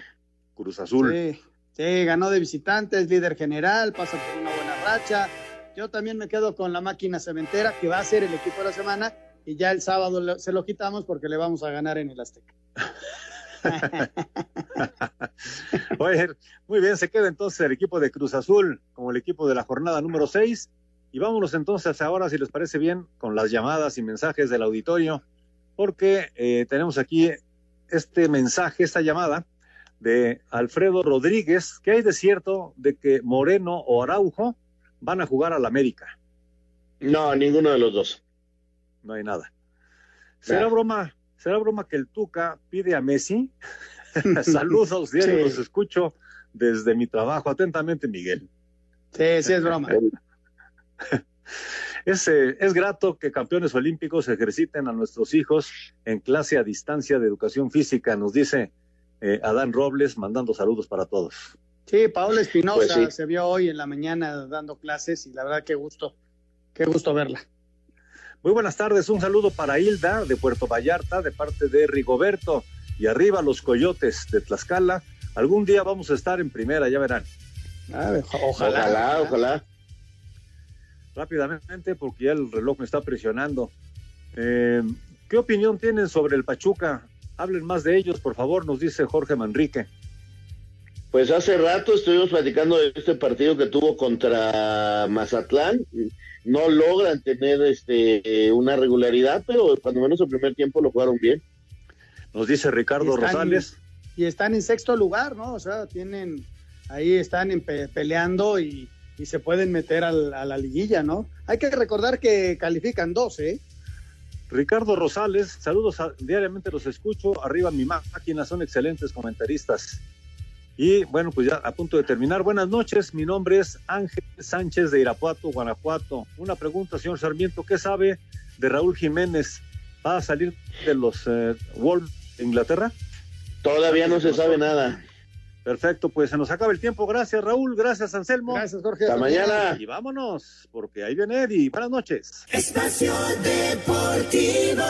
Cruz Azul. Sí, sí, ganó de visitantes, líder general, pasa por una buena racha. Yo también me quedo con la máquina cementera, que va a ser el equipo de la semana, y ya el sábado se lo quitamos porque le vamos a ganar en el Azteca. Oye, muy bien, se queda entonces el equipo de Cruz Azul como el equipo de la jornada número 6. Y vámonos entonces ahora, si les parece bien, con las llamadas y mensajes del auditorio, porque eh, tenemos aquí este mensaje, esta llamada de Alfredo Rodríguez, que hay de cierto de que Moreno o Araujo van a jugar al América. No, ninguno de los dos. No hay nada. ¿Será broma? ¿Será broma que el Tuca pide a Messi? Saludos, diario, los escucho desde mi trabajo. Atentamente, Miguel. Sí, sí, es broma. Es, eh, es, grato que campeones olímpicos ejerciten a nuestros hijos en clase a distancia de educación física, nos dice eh, Adán Robles, mandando saludos para todos. Sí, Paola Espinosa pues se vio hoy en la mañana dando clases y la verdad qué gusto, qué gusto verla. Muy buenas tardes, un saludo para Hilda de Puerto Vallarta de parte de Rigoberto y arriba los coyotes de Tlaxcala. Algún día vamos a estar en primera, ya verán. ojalá, ojalá. ojalá rápidamente porque ya el reloj me está presionando. Eh, ¿Qué opinión tienen sobre el Pachuca? Hablen más de ellos, por favor, nos dice Jorge Manrique. Pues hace rato estuvimos platicando de este partido que tuvo contra Mazatlán. No logran tener este una regularidad, pero cuando menos el primer tiempo lo jugaron bien. Nos dice Ricardo Rosales. y están en sexto lugar, ¿no? O sea, tienen ahí están peleando y y se pueden meter a la liguilla, ¿no? Hay que recordar que califican 12. ¿eh? Ricardo Rosales, saludos diariamente los escucho, arriba mi máquina, son excelentes comentaristas. Y bueno, pues ya a punto de terminar. Buenas noches, mi nombre es Ángel Sánchez de Irapuato, Guanajuato. Una pregunta, señor Sarmiento, ¿qué sabe de Raúl Jiménez? ¿Va a salir de los eh, Wolves de Inglaterra? Todavía no se sabe nada. Perfecto, pues se nos acaba el tiempo. Gracias, Raúl. Gracias, Anselmo. Gracias, Jorge. Hasta mañana. Y vámonos, porque ahí viene Eddie. Buenas noches. Espacio Deportivo.